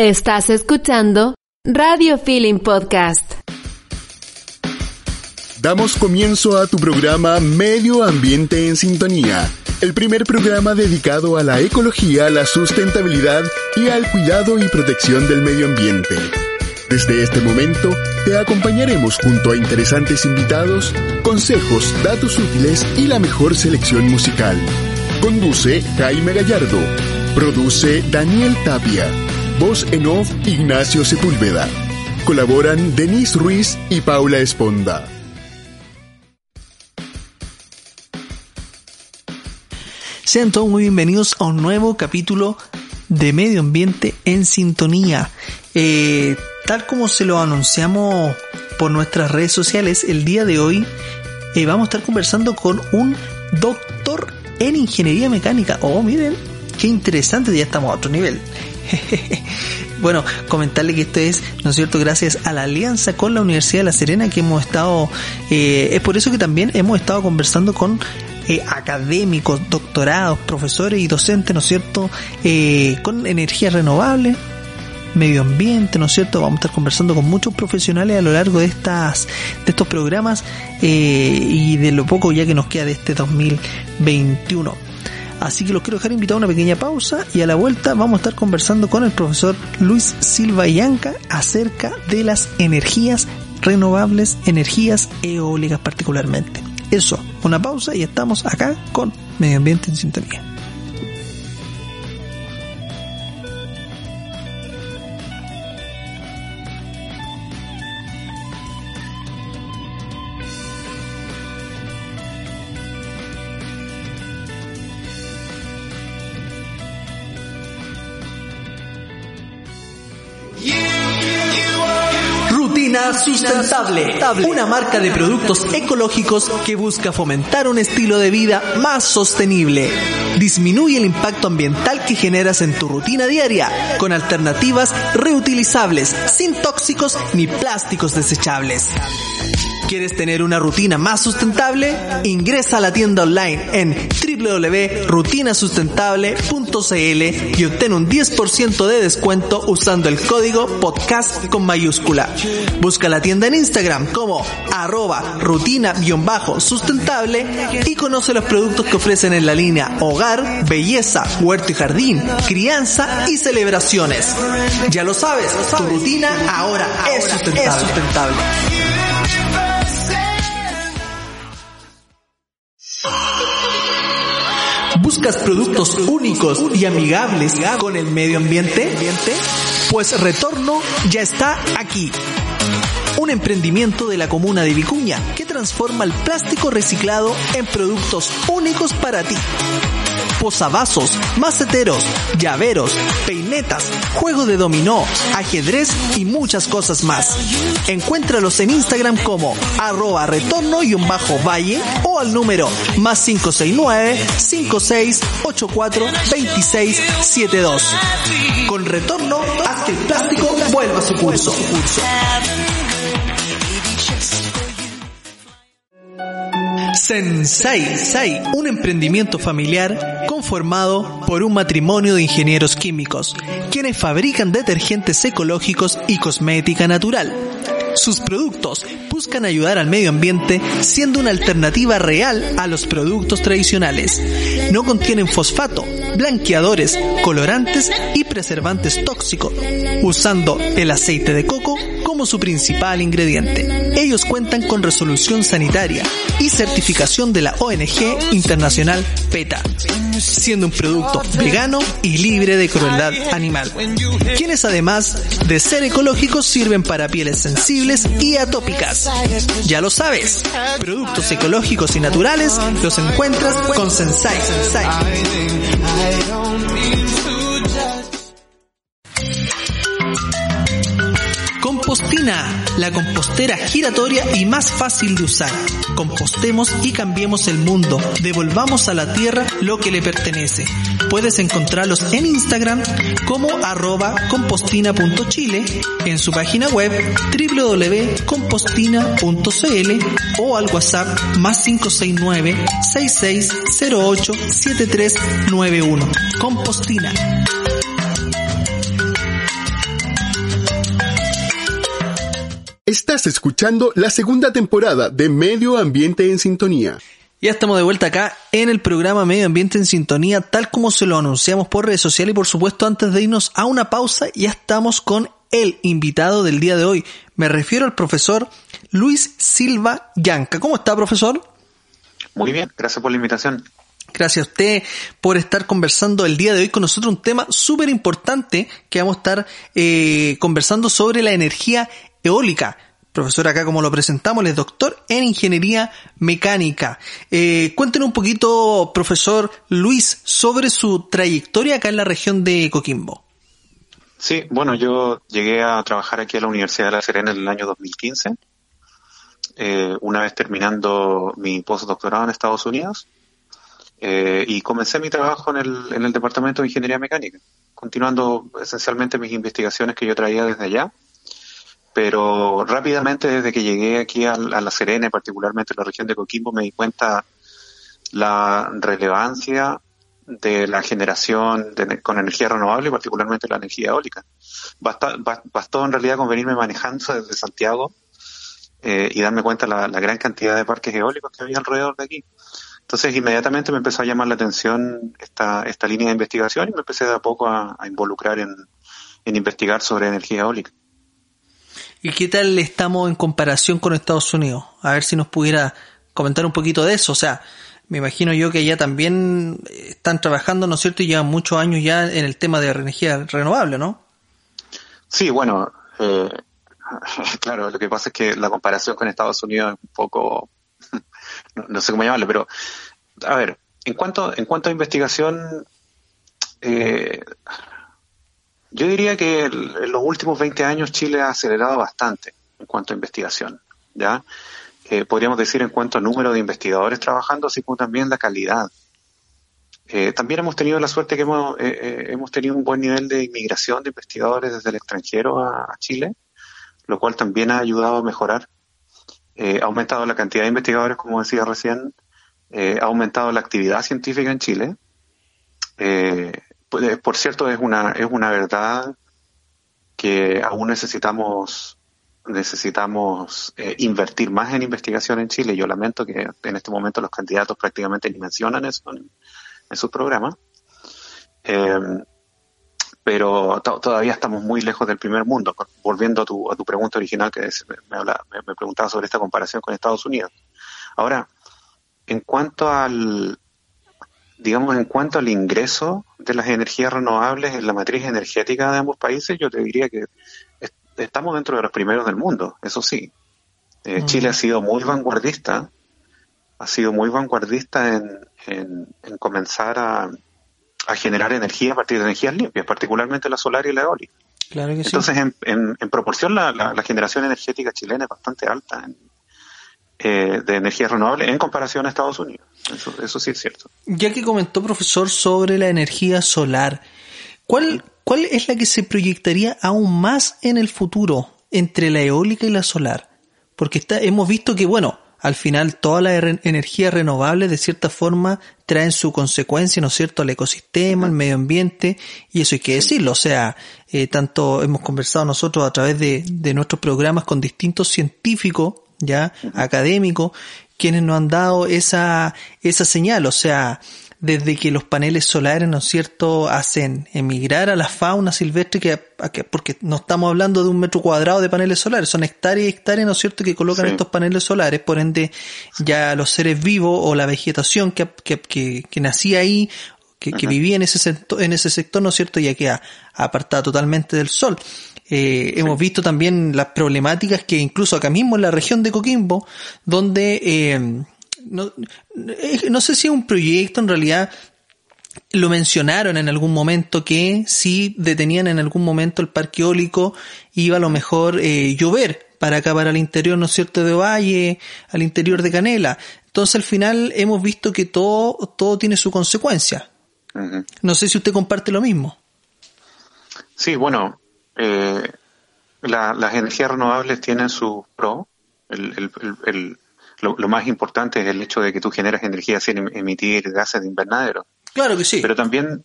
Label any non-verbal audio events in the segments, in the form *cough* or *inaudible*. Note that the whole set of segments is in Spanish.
Estás escuchando Radio Feeling Podcast. Damos comienzo a tu programa Medio Ambiente en Sintonía, el primer programa dedicado a la ecología, la sustentabilidad y al cuidado y protección del medio ambiente. Desde este momento te acompañaremos junto a interesantes invitados, consejos, datos útiles y la mejor selección musical. Conduce Jaime Gallardo. Produce Daniel Tapia. Voz en off Ignacio Sepúlveda. Colaboran Denise Ruiz y Paula Esponda. Sean todos muy bienvenidos a un nuevo capítulo de Medio Ambiente en Sintonía. Eh, tal como se lo anunciamos por nuestras redes sociales, el día de hoy eh, vamos a estar conversando con un doctor en ingeniería mecánica. Oh, miren, qué interesante, ya estamos a otro nivel. *laughs* bueno, comentarle que esto es, ¿no es cierto?, gracias a la alianza con la Universidad de La Serena que hemos estado, eh, es por eso que también hemos estado conversando con eh, académicos, doctorados, profesores y docentes, ¿no es cierto?, eh, con energía renovable, medio ambiente, ¿no es cierto? Vamos a estar conversando con muchos profesionales a lo largo de estas de estos programas y de lo poco ya que nos queda de este 2021. Así que los quiero dejar invitados a una pequeña pausa y a la vuelta vamos a estar conversando con el profesor Luis Silva Yanca acerca de las energías renovables, energías eólicas particularmente. Eso, una pausa y estamos acá con Medio Ambiente en Sintonía. Sustentable, una marca de productos ecológicos que busca fomentar un estilo de vida más sostenible. Disminuye el impacto ambiental que generas en tu rutina diaria con alternativas reutilizables, sin tóxicos ni plásticos desechables. ¿Quieres tener una rutina más sustentable? Ingresa a la tienda online en www.rutinasustentable.cl y obtén un 10% de descuento usando el código podcast con mayúscula. Busca la tienda en Instagram como arroba rutina-sustentable y conoce los productos que ofrecen en la línea hogar, belleza, huerto y jardín, crianza y celebraciones. Ya lo sabes, tu rutina ahora es sustentable. ¿Buscas productos únicos y amigables con el medio ambiente? Pues Retorno ya está aquí. Un emprendimiento de la comuna de Vicuña que transforma el plástico reciclado en productos únicos para ti. Posavasos, maceteros, llaveros, peinetas, juego de dominó, ajedrez y muchas cosas más. Encuéntralos en Instagram como arroba retorno-valle o al número más 569-5684-2672. Con retorno, haz que el plástico vuelva a su curso. Sensei, un emprendimiento familiar conformado por un matrimonio de ingenieros químicos, quienes fabrican detergentes ecológicos y cosmética natural. Sus productos buscan ayudar al medio ambiente siendo una alternativa real a los productos tradicionales. No contienen fosfato, blanqueadores, colorantes y preservantes tóxicos, usando el aceite de coco su principal ingrediente. Ellos cuentan con resolución sanitaria y certificación de la ONG Internacional PETA, siendo un producto vegano y libre de crueldad animal, quienes además de ser ecológicos sirven para pieles sensibles y atópicas. Ya lo sabes, productos ecológicos y naturales los encuentras con Sensai. Compostina, la compostera giratoria y más fácil de usar. Compostemos y cambiemos el mundo. Devolvamos a la tierra lo que le pertenece. Puedes encontrarlos en Instagram como arroba compostina.chile, en su página web www.compostina.cl o al WhatsApp más 569 6608 7391. Compostina. Estás escuchando la segunda temporada de Medio Ambiente en Sintonía. Ya estamos de vuelta acá en el programa Medio Ambiente en Sintonía, tal como se lo anunciamos por redes sociales y por supuesto antes de irnos a una pausa ya estamos con el invitado del día de hoy. Me refiero al profesor Luis Silva Yanca. ¿Cómo está, profesor? Muy bien, gracias por la invitación. Gracias a usted por estar conversando el día de hoy con nosotros un tema súper importante que vamos a estar eh, conversando sobre la energía eólica. Profesor, acá como lo presentamos, es doctor en ingeniería mecánica. Eh, cuéntenos un poquito, profesor Luis, sobre su trayectoria acá en la región de Coquimbo. Sí, bueno, yo llegué a trabajar aquí a la Universidad de La Serena en el año 2015, eh, una vez terminando mi postdoctorado en Estados Unidos, eh, y comencé mi trabajo en el, en el Departamento de Ingeniería Mecánica, continuando esencialmente mis investigaciones que yo traía desde allá, pero rápidamente desde que llegué aquí a, La Serena, particularmente en la región de Coquimbo, me di cuenta la relevancia de la generación con energía renovable, particularmente la energía eólica. bastó en realidad con venirme manejando *laughs* desde Santiago eh, y darme cuenta la, gran cantidad de parques eólicos que había alrededor de aquí. Entonces inmediatamente me empezó a llamar la atención esta, esta línea de investigación y me empecé de a poco a, involucrar en, en investigar sobre energía eólica. ¿Y qué tal estamos en comparación con Estados Unidos? A ver si nos pudiera comentar un poquito de eso. O sea, me imagino yo que ya también están trabajando, ¿no es cierto? Y llevan muchos años ya en el tema de energía renovable, ¿no? Sí, bueno, eh, *laughs* claro, lo que pasa es que la comparación con Estados Unidos es un poco, *laughs* no, sé cómo llamarlo, pero a ver, en cuanto, en cuanto a investigación, eh, yo diría que en los últimos 20 años Chile ha acelerado bastante en cuanto a investigación, ¿ya? Eh, podríamos decir en cuanto a número de investigadores trabajando, así como también la calidad. Eh, también hemos tenido la suerte que hemos, eh, hemos tenido un buen nivel de inmigración de investigadores desde el extranjero a, Chile, lo cual también ha ayudado a mejorar. ha aumentado la cantidad de investigadores, como decía recién, ha aumentado la actividad científica en Chile. Por cierto, es una, es una verdad que aún necesitamos necesitamos eh, invertir más en investigación en Chile. Yo lamento que en este momento los candidatos prácticamente ni mencionan eso en, sus programas. Em, pero todavía estamos muy lejos del primer mundo. Volviendo a tu, a tu pregunta original que me, me, preguntaba sobre esta comparación con Estados Unidos. Ahora, en cuanto al, digamos, en cuanto al ingreso de las energías renovables en la matriz energética de ambos países, yo te diría que estamos dentro de los primeros del mundo, eso sí. Eh, Chile ha sido muy vanguardista, ha sido muy vanguardista en, en, comenzar a, a, generar energía a partir de energías limpias, particularmente la solar y la eólica. Claro que Entonces, en, en, proporción, la, la, generación energética chilena es bastante alta eh, de energía renovable en comparación a Estados Unidos. Eso, eso sí es cierto. Ya que comentó, profesor, sobre la energía solar, ¿cuál, ¿cuál es la que se proyectaría aún más en el futuro entre la eólica y la solar? Porque está, hemos visto que, bueno, al final toda la energía renovable de cierta forma traen su consecuencia, ¿no es cierto?, al ecosistema, al medio ambiente, y eso hay que decirlo. O sea, eh, tanto hemos conversado nosotros a través de, de nuestros programas con distintos científicos, ya, académicos, quienes nos han dado esa, esa señal. O sea, desde que los paneles solares, ¿no es cierto?, hacen emigrar a la fauna silvestre, que, porque no estamos hablando de un metro cuadrado de paneles solares, son hectáreas y hectáreas, ¿no es cierto?, que colocan estos paneles solares, por ende, ya los seres vivos o la vegetación que, que, que, nacía ahí, que, que vivía en ese, sector, en ese sector, ¿no es cierto?, ya queda apartada totalmente del sol. Eh, hemos visto también las problemáticas que incluso acá mismo en la región de Coquimbo, donde eh, no, no sé si es un proyecto en realidad lo mencionaron en algún momento que si detenían en algún momento el parque eólico iba a lo mejor eh, llover para acá, para el interior, ¿no es cierto?, de Valle, al interior de Canela. Entonces al final hemos visto que todo, todo tiene su consecuencia. No sé si usted comparte lo mismo. Sí, bueno, eh, las energías renovables tienen su pro. el, el, lo, más importante es el hecho de que tú generas energía sin em, emitir gases de invernadero. Claro que sí. Pero también,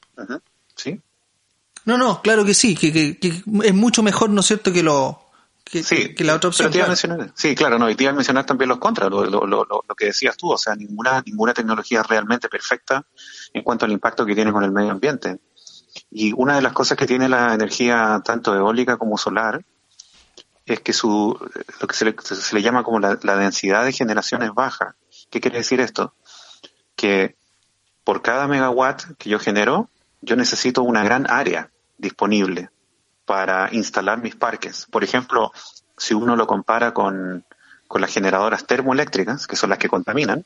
¿sí? No, no, claro que sí, que, que, es mucho mejor, ¿no es cierto?, que lo que, que la otra opción. sí, claro, no, y te iba a mencionar también los contras, lo, lo, lo, lo, que decías tú, o sea, ninguna, ninguna tecnología es realmente perfecta en cuanto al impacto que tiene con el medio ambiente. Y una de las cosas que tiene la energía tanto eólica como solar es que su, lo que se le, llama como la, densidad de generación es baja. ¿Qué quiere decir esto? Que por cada megawatt que yo genero, yo necesito una gran área disponible para instalar mis parques. Por ejemplo, si uno lo compara con, con las generadoras termoeléctricas, que son las que contaminan,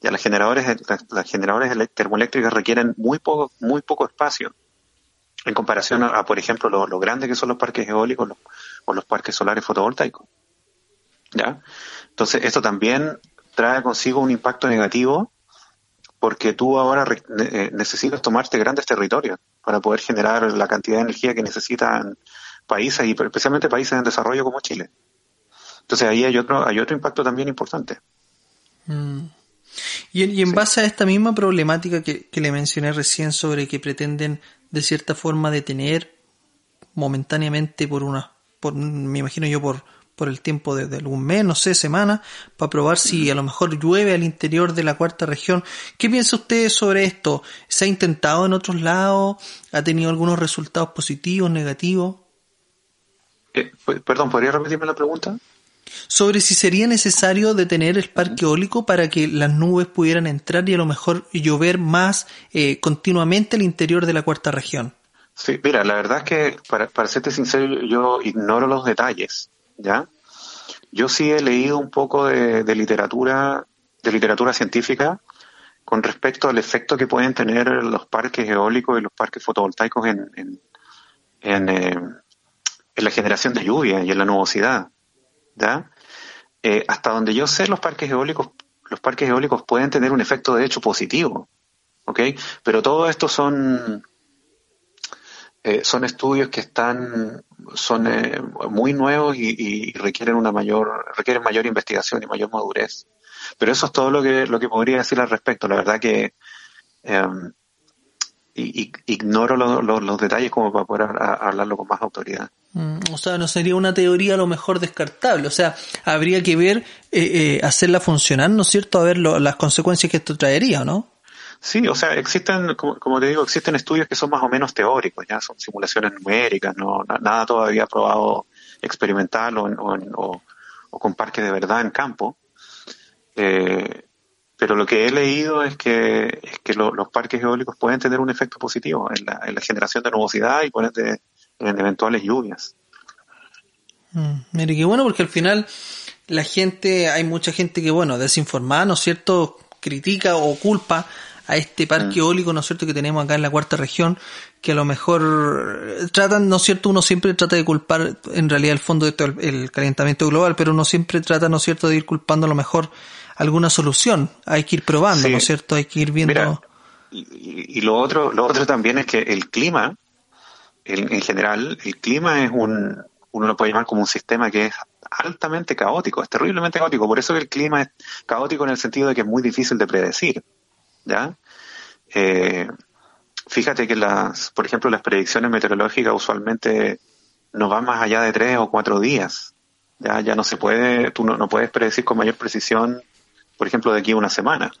ya las generadores, las, las generadores termoeléctricas requieren muy poco, muy poco espacio en comparación a, por ejemplo, lo, lo grandes que son los parques eólicos o los parques solares fotovoltaicos. ¿Ya? Entonces, esto también trae consigo un impacto negativo porque tú ahora eh, necesitas tomarte grandes territorios para poder generar la cantidad de energía que necesitan países y especialmente países en desarrollo como Chile. Entonces ahí hay otro, hay otro impacto también importante. Mm. Y, en base a esta misma problemática que, le mencioné recién sobre que pretenden de cierta forma detener momentáneamente por una, por, me imagino yo por por el tiempo de, algún mes, no sé, semana, para probar si a lo mejor llueve al interior de la cuarta región. ¿Qué piensa usted sobre esto? ¿Se ha intentado en otros lados? ¿Ha tenido algunos resultados positivos, negativos? Eh, perdón, ¿podría repetirme la pregunta? Sobre si sería necesario detener el parque eólico para que las nubes pudieran entrar y a lo mejor llover más eh, continuamente al interior de la cuarta región. Sí, mira, la verdad es que, para, para serte sincero, yo ignoro los detalles ¿ya? Yo sí he leído un poco de, literatura, de literatura científica con respecto al efecto que pueden tener los parques eólicos y los parques fotovoltaicos en, en, en, eh, la generación de lluvia y en la nubosidad, ¿ya? Eh, hasta donde yo sé, los parques eólicos, los parques eólicos pueden tener un efecto de hecho positivo, ¿ok? Pero todo esto son eh, son estudios que están son eh, muy nuevos y, requieren una mayor requieren mayor investigación y mayor madurez pero eso es todo lo que lo que podría decir al respecto la verdad que em, ignoro los detalles como para poder hablarlo con más autoridad o sea, no sería una teoría a lo mejor descartable. O sea, habría que ver, eh, hacerla funcionar, ¿no es cierto? A ver las consecuencias que esto traería, ¿no? Sí, o sea, existen, como, te digo, existen estudios que son más o menos teóricos, ya son simulaciones numéricas, no nada todavía probado experimental o, con parques de verdad en campo. Eh, pero lo que he leído es que, es que los parques eólicos pueden tener un efecto positivo en la, en la generación de nubosidad y poner en eventuales lluvias. Mm, mire, qué bueno, porque al final la gente, hay mucha gente que, bueno, desinformada, ¿no es cierto?, critica o culpa a este parque mm. eólico, ¿no es cierto?, que tenemos acá en la cuarta región, que a lo mejor tratan, ¿no es cierto?, uno siempre trata de culpar en realidad el fondo de todo el, calentamiento global, pero uno siempre trata, ¿no es cierto?, de ir culpando a lo mejor alguna solución. Hay que ir probando, ¿no es cierto?, hay que ir viendo. y, lo otro, lo otro también es que el clima, en general, el clima es un, uno lo puede llamar como un sistema que es altamente caótico, es terriblemente caótico. Por eso el clima es caótico en el sentido de que es muy difícil de predecir. ¿ya? Eh, fíjate que las, por ejemplo, las predicciones meteorológicas usualmente no van más allá de tres o cuatro días. Ya, ya no se puede, tú no, puedes predecir con mayor precisión, por ejemplo, de aquí a una semana.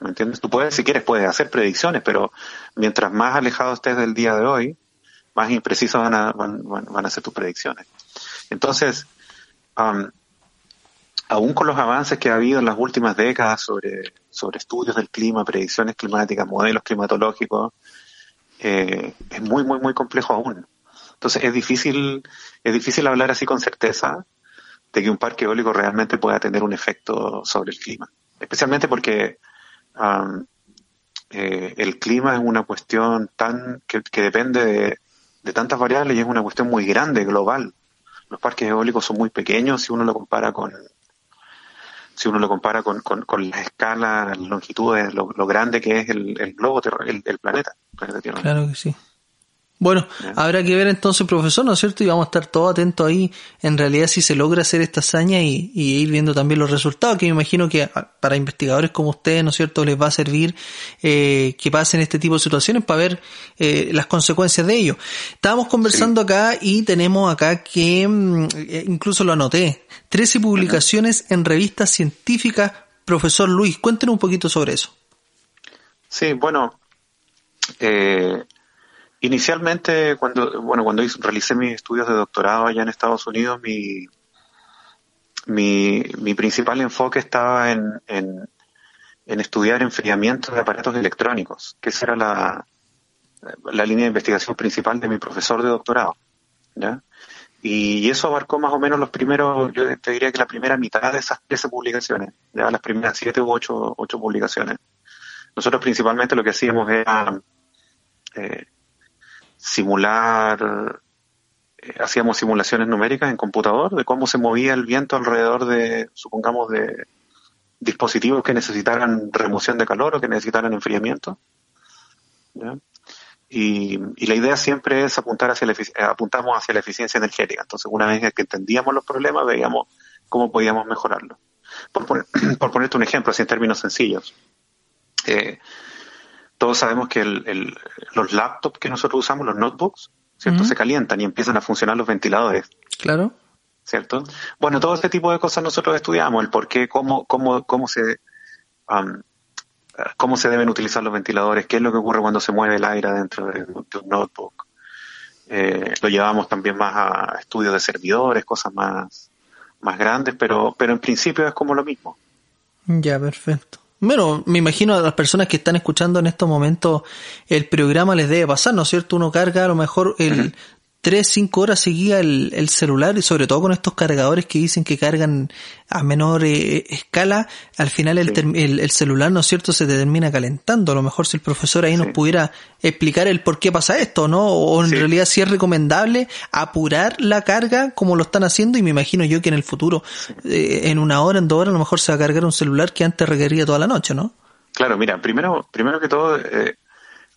¿Me entiendes? Tú puedes, si quieres, puedes hacer predicciones, pero mientras más alejado estés del día de hoy, más imprecisas van a, van, van a ser tus predicciones. Entonces, um, aún con los avances que ha habido en las últimas décadas sobre, sobre estudios del clima, predicciones climáticas, modelos climatológicos, eh, es muy, muy, muy complejo aún. Entonces es difícil, es difícil hablar así con certeza de que un parque eólico realmente pueda tener un efecto sobre el clima. Especialmente porque eh, el clima es una cuestión tan que, depende de, de tantas variables y es una cuestión muy grande, global. Los parques eólicos son muy pequeños si uno lo compara con, si uno lo compara con, con, con la escala, las longitudes, lo, grande que es el, el globo, el, el planeta, Claro que sí. Bueno, habrá que ver entonces, profesor, ¿no es cierto? Y vamos a estar todos atentos ahí, en realidad, si se logra hacer esta hazaña y, ir viendo también los resultados, que me imagino que para investigadores como ustedes, ¿no es cierto?, les va a servir eh, que pasen este tipo de situaciones para ver eh, las consecuencias de ello. Estábamos conversando acá y tenemos acá que, mm, eh, incluso lo anoté, 13 publicaciones en revistas científicas. Profesor Luis, cuéntenos un poquito sobre eso. Sí, bueno, eh, Inicialmente, cuando, bueno, cuando realicé mis estudios de doctorado allá en Estados Unidos, mi, mi, mi principal enfoque estaba en, en, estudiar enfriamiento de aparatos electrónicos, que esa era la, la línea de investigación principal de mi profesor de doctorado. ¿ya? Y eso abarcó más o menos los primeros, yo te diría que la primera mitad de esas 13 publicaciones, ya las primeras 7 u 8, ocho publicaciones. Nosotros principalmente lo que hacíamos era eh, simular, eh, hacíamos simulaciones numéricas en computador de cómo se movía el viento alrededor de, supongamos, de dispositivos que necesitaran remoción de calor o que necesitaran enfriamiento. Y, la idea siempre es apuntar hacia la, apuntamos hacia la eficiencia energética. Entonces, una vez que entendíamos los problemas, veíamos cómo podíamos mejorarlo. Por, *clears throat* por ponerte un ejemplo, así en términos sencillos. Eh, todos sabemos que los laptops que nosotros usamos, los notebooks, ¿cierto? Se calientan y empiezan a funcionar los ventiladores. Claro. ¿Cierto? Bueno, todo este tipo de cosas nosotros estudiamos, el por qué, cómo, cómo, cómo se, um, cómo se deben utilizar los ventiladores, qué es lo que ocurre cuando se mueve el aire dentro de, un notebook. Eh, lo llevamos también más a estudios de servidores, cosas más, más grandes, pero, pero en principio es como lo mismo. Ya, perfecto. Bueno, me imagino a las personas que están escuchando en estos momentos el programa les debe pasar, ¿no es cierto? Uno carga a lo mejor el, *clears throat* tres, cinco horas seguía el, el, celular y sobre todo con estos cargadores que dicen que cargan a menor eh, escala, al final el, el, celular, ¿no es cierto?, se te termina calentando. A lo mejor si el profesor ahí nos pudiera explicar el por qué pasa esto, ¿no? O en realidad si es recomendable apurar la carga como lo están haciendo y me imagino yo que en el futuro, eh, en una hora, en dos horas, a lo mejor se va a cargar un celular que antes requería toda la noche, ¿no? Claro, mira, primero, primero que todo, eh,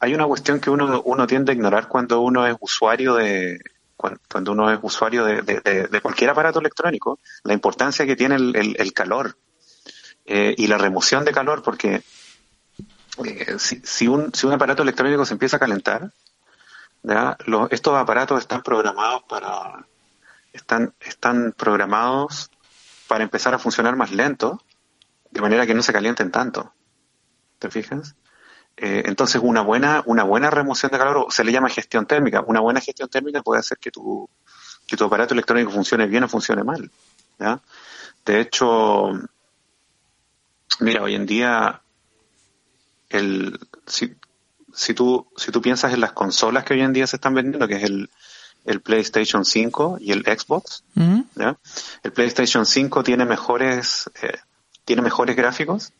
hay una cuestión que uno, uno tiende a ignorar cuando uno es usuario de cuando uno es usuario de, cualquier aparato electrónico, la importancia que tiene el, calor eh, y la remoción de calor, porque eh, si, un, si un aparato electrónico se empieza a calentar, estos aparatos están programados para están, están programados para empezar a funcionar más lento, de manera que no se calienten tanto. ¿Te fijas? Eh, entonces, una buena, una buena remoción de calor se le llama gestión térmica. Una buena gestión térmica puede hacer que tu, que tu aparato electrónico funcione bien o funcione mal. ¿ya? De hecho, mira, hoy en día, el, si, si, tú, si tú piensas en las consolas que hoy en día se están vendiendo, que es el, el PlayStation 5 y el Xbox, ¿ya? el PlayStation 5 tiene mejores, eh, tiene mejores gráficos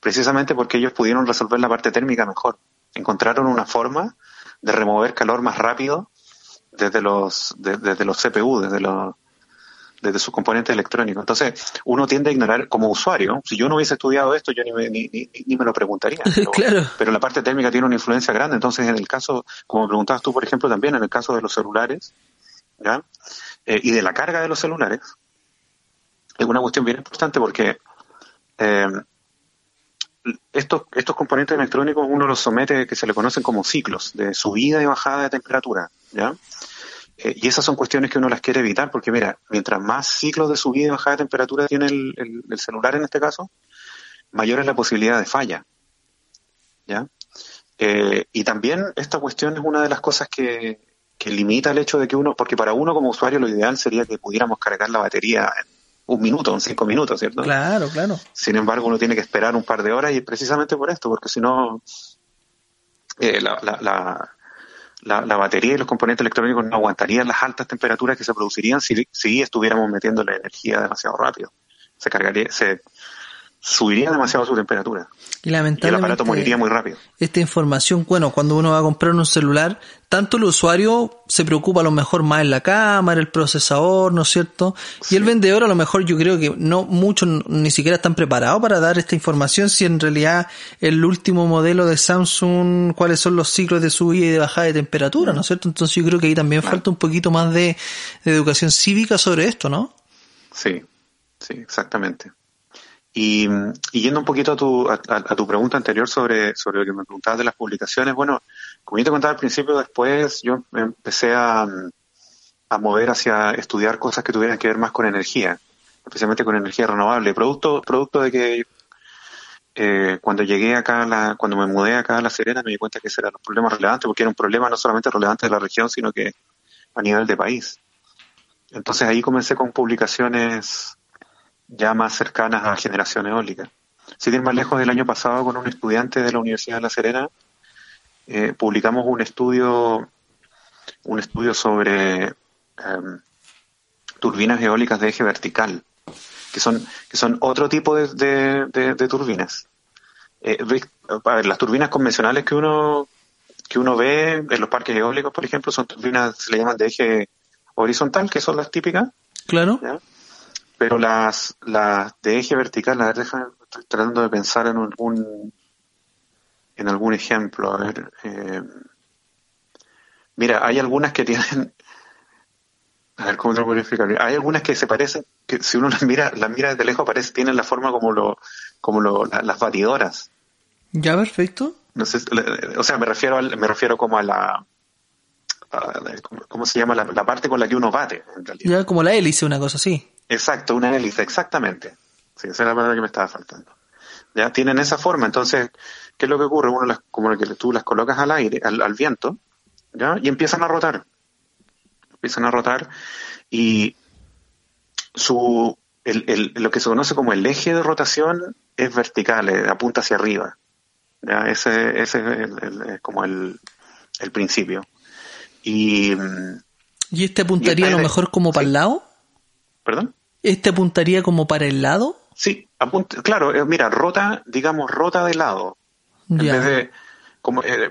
precisamente porque ellos pudieron resolver la parte térmica mejor. Encontraron una forma de remover calor más rápido desde los, desde los CPU, desde los desde sus componentes electrónicos. Entonces, uno tiende a ignorar como usuario. Si yo no hubiese estudiado esto, yo ni me, ni, ni, me lo preguntaría. *laughs* Pero, claro. pero la parte térmica tiene una influencia grande. Entonces, en el caso, como preguntabas tú, por ejemplo, también en el caso de los celulares, ¿ya? Eh, y de la carga de los celulares, es una cuestión bien importante porque eh, estos, estos componentes electrónicos uno los somete que se le conocen como ciclos de subida y bajada de temperatura, ¿ya? Eh, y esas son cuestiones que uno las quiere evitar porque, mira, mientras más ciclos de subida y bajada de temperatura tiene el, el, celular en este caso, mayor es la posibilidad de falla, ¿ya? Eh, y también esta cuestión es una de las cosas que, que limita el hecho de que uno, porque para uno como usuario lo ideal sería que pudiéramos cargar la batería en un minuto, en cinco minutos, ¿cierto? Claro, claro. Sin embargo, uno tiene que esperar un par de horas y precisamente por esto, porque si no, eh, la, la, la, la, batería y los componentes electrónicos no aguantarían las altas temperaturas que se producirían si, si estuviéramos metiendo la energía demasiado rápido. Se cargaría, se, subiría demasiado su temperatura. Y lamentablemente. Y el aparato moriría muy rápido. Esta información, bueno, cuando uno va a comprar un celular, tanto el usuario se preocupa a lo mejor más en la cámara, el procesador, ¿no es cierto? Y el vendedor a lo mejor yo creo que no muchos ni siquiera están preparados para dar esta información si en realidad el último modelo de Samsung, cuáles son los ciclos de subida y de bajada de temperatura, ¿no es cierto? Entonces yo creo que ahí también falta un poquito más de, de educación cívica sobre esto, ¿no? Sí, sí, exactamente. Y, yendo un poquito a tu, a, tu pregunta anterior sobre, sobre lo que me preguntabas de las publicaciones, bueno, como yo te contaba al principio, después yo empecé a, a mover hacia estudiar cosas que tuvieran que ver más con energía, especialmente con energía renovable, producto, producto de que eh, cuando llegué acá, la, cuando me mudé acá a La Serena, me di cuenta que ese era un problema relevante, porque era un problema no solamente relevante de la región, sino que a nivel de país. Entonces ahí comencé con publicaciones ya más cercanas a generación eólica. Sin ir más lejos, del año pasado con un estudiante de la Universidad de La Serena eh, publicamos un estudio, un estudio sobre em, turbinas eólicas de eje vertical, que son, que son otro tipo de, de, turbinas. Eh, a ver, las turbinas convencionales que uno que uno ve en los parques eólicos, por ejemplo, son turbinas, se le llaman de eje horizontal, que son las típicas. Claro. Pero las, las de eje vertical, a ver, estoy tratando de pensar en algún, en algún ejemplo. A ver, eh, mira, hay algunas que tienen, a ver cómo te lo puedo explicar. Hay algunas que se parecen, que si uno las mira, las mira desde lejos, parece, tienen la forma como lo, como lo, las batidoras. Ya, perfecto. No sé, o sea, me refiero me refiero como a la, ¿cómo se llama? La, la, parte con la que uno bate, en realidad. Ya, como la hélice, una cosa así. Exacto, una hélice, exactamente. Sí, esa es la palabra que me estaba faltando. Ya tienen esa forma, entonces, ¿qué es lo que ocurre? Uno las, como que tú las colocas al aire, al, viento, ¿ya? Y empiezan a rotar. Empiezan a rotar y su, el, el, lo que se conoce como el eje de rotación es vertical, eh, apunta hacia arriba. ¿ya? Ese, ese es como el, el principio. Y, ¿Y este apuntaría a lo mejor como para el lado? ¿Perdón? ¿Este apuntaría como para el lado? Sí, apunta, claro, eh, mira, rota, digamos, rota de lado. En vez de, como, eh,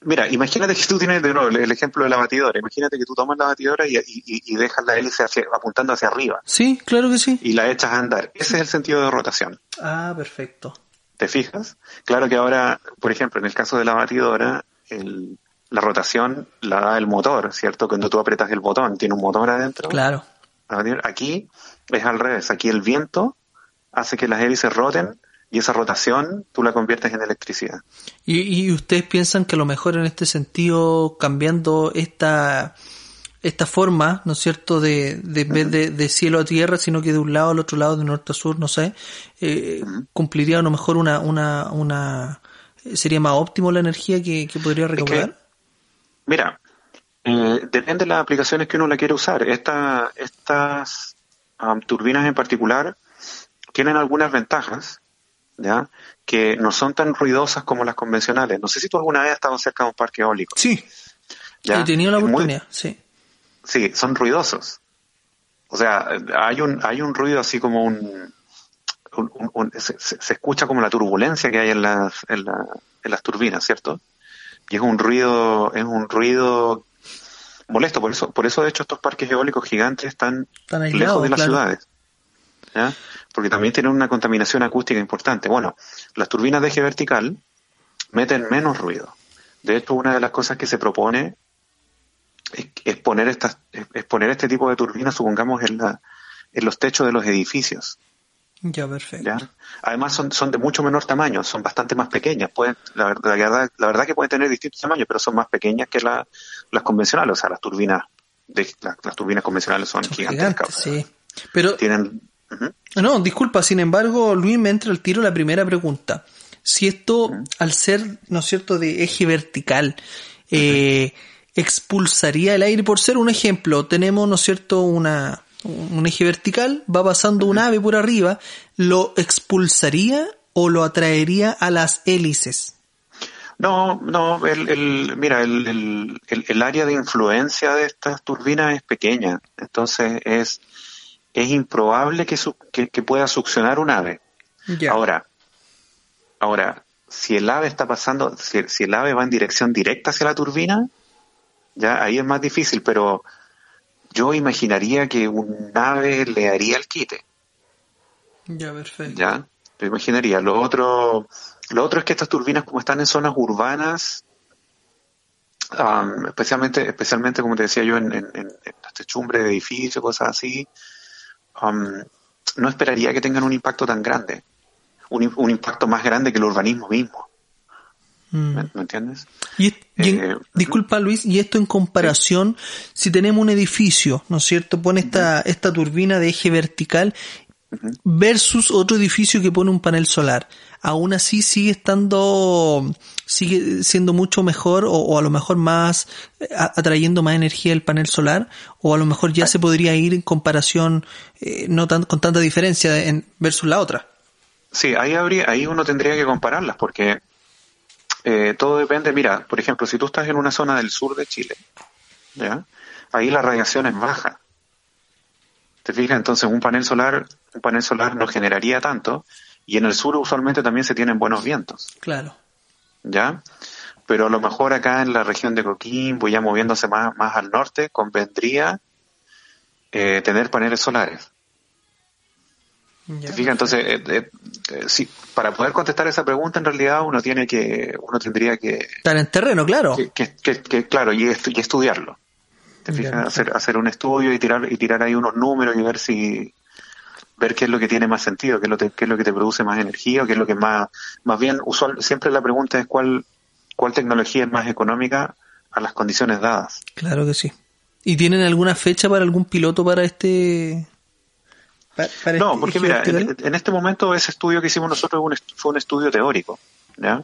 mira, imagínate que tú tienes de nuevo el, ejemplo de la batidora. Imagínate que tú tomas la batidora y, y, dejas la hélice apuntando hacia arriba. Sí, claro que sí. Y la echas a andar. Ese es el sentido de rotación. Ah, perfecto. ¿Te fijas? Claro que ahora, por ejemplo, en el caso de la batidora, el, la rotación la da el motor, ¿cierto? Cuando tú apretas el botón, tiene un motor adentro. Claro. Aquí es al revés, aquí el viento hace que las hélices roten y esa rotación tú la conviertes en electricidad. ¿Y, y ustedes piensan que a lo mejor en este sentido, cambiando esta, esta forma, ¿no es cierto?, de, de vez de, cielo a tierra, sino que de un lado al otro lado, de norte a sur, no sé, eh, cumpliría a lo mejor una, una, una, sería más óptimo la energía que, podría recaudar? Mira, eh, depende de las aplicaciones que uno la quiere usar. Esta, estas turbinas en particular tienen algunas ventajas, ¿ya? Que no son tan ruidosas como las convencionales. No sé si tú alguna vez has estado cerca de un parque eólico. Sí. ¿ya? He tenido la oportunidad, sí. Sí, son ruidosos. O sea, hay un, hay un ruido así como un, se, escucha como la turbulencia que hay en las, en, en las turbinas, ¿cierto? Y es un ruido, es un ruido molesto, por eso, por eso de hecho estos parques eólicos gigantes están, lejos de las ciudades. ¿ya? Porque también tienen una contaminación acústica importante. Bueno, las turbinas de eje vertical meten menos ruido. De hecho, una de las cosas que se propone es, poner estas, es poner este tipo de turbinas, supongamos, en la, en los techos de los edificios. Ya, perfecto. Además son, son de mucho menor tamaño, son bastante más pequeñas. Pueden, la, verdad, la verdad que pueden tener distintos tamaños, pero son más pequeñas que las turbinas. O sea, las turbinas, de, las, turbinas convencionales son, gigantescas. sí. Pero, tienen... No, disculpa, sin embargo, Luis, me entra el tiro la primera pregunta. Si esto, al ser, ¿no es cierto?, de eje vertical, eh, expulsaría el aire, por ser un ejemplo, tenemos, ¿no es cierto?, una, un eje vertical, va pasando un ave por arriba, ¿lo expulsaría o lo atraería a las hélices? No, no, el, el mira, el, el, el, área de influencia de estas turbinas es pequeña, entonces es, es improbable que, que, pueda succionar un ave. Ahora, ahora, si el ave está pasando, si, si, el ave va en dirección directa hacia la turbina, ya ahí es más difícil, pero yo imaginaría que un ave le haría el quite. Ya, perfecto. Ya, lo imaginaría. Lo otro, lo otro es que estas turbinas, como están en zonas urbanas, especialmente, especialmente como te decía yo, en, en, en las techumbres de edificios, cosas así, no esperaría que tengan un impacto tan grande, un, un impacto más grande que el urbanismo mismo. Mm. ¿Me, entiendes? Y, eh, disculpa Luis, y esto en comparación, si tenemos un edificio, ¿no es cierto? Pone esta, esta turbina de eje vertical versus otro edificio que pone un panel solar. Aún así sigue estando, sigue siendo mucho mejor o, a lo mejor más, eh, atrayendo más energía el panel solar o a lo mejor ya se podría ir en comparación, eh, no tan, con tanta diferencia en, versus la otra. Sí, ahí habría, ahí uno tendría que compararlas porque eh, todo depende, mira, por ejemplo, si tú estás en una zona del sur de Chile, ¿ya? ahí la radiación es baja. ¿Te fijas? Entonces un panel solar un panel solar no generaría tanto y en el sur usualmente también se tienen buenos vientos. Claro. ¿Ya? Pero a lo mejor acá en la región de Coquimbo, ya moviéndose más, más al norte, convendría eh, tener paneles solares. ¿Te Entonces, eh, eh, sí, para poder contestar esa pregunta, en realidad uno tiene que, uno tendría que... Estar en terreno, claro. Que, claro, y, y estudiarlo. ¿Te fijas? Hacer, hacer un estudio y tirar, y tirar ahí unos números y ver si, ver qué es lo que tiene más sentido, qué es lo, qué es lo que te produce más energía, o qué es lo que más, más bien, usual, siempre la pregunta es cuál, cuál tecnología es más económica a las condiciones dadas. Claro que sí. ¿Y tienen alguna fecha para algún piloto para este? No, este porque mira, en, este momento ese estudio que hicimos nosotros fue un estudio teórico, ¿ya?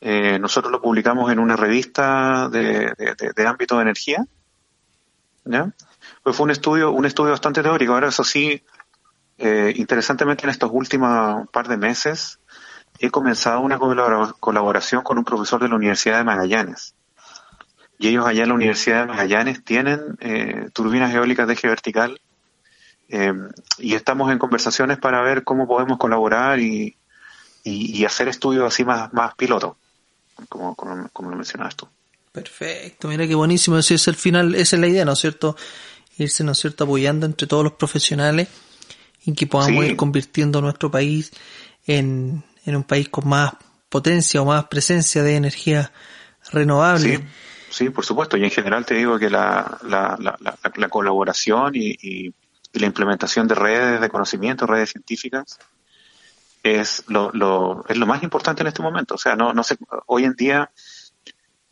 Eh, nosotros lo publicamos en una revista de, de, ámbito de energía, ¿ya? Pues fue un estudio, un estudio bastante teórico. Ahora, eso sí, eh, interesantemente, en estos últimos par de meses he comenzado una colaboración con un profesor de la Universidad de Magallanes. Y ellos allá en la Universidad de Magallanes tienen eh, turbinas eólicas de eje vertical eh, y estamos en conversaciones para ver cómo podemos colaborar y, hacer estudios así más, más piloto, como, como, lo mencionabas tú. Perfecto, mira qué buenísimo. Ese es el final, esa es la idea, ¿no es cierto? Irse, ¿no es cierto?, apoyando entre todos los profesionales y que podamos ir convirtiendo nuestro país en, un país con más potencia o más presencia de energía renovable. Sí, por supuesto. Y en general te digo que la, la, la, la, colaboración y, y, la implementación de redes de conocimiento, redes científicas, es lo, lo, es lo más importante en este momento. O sea, no, no se, hoy en día,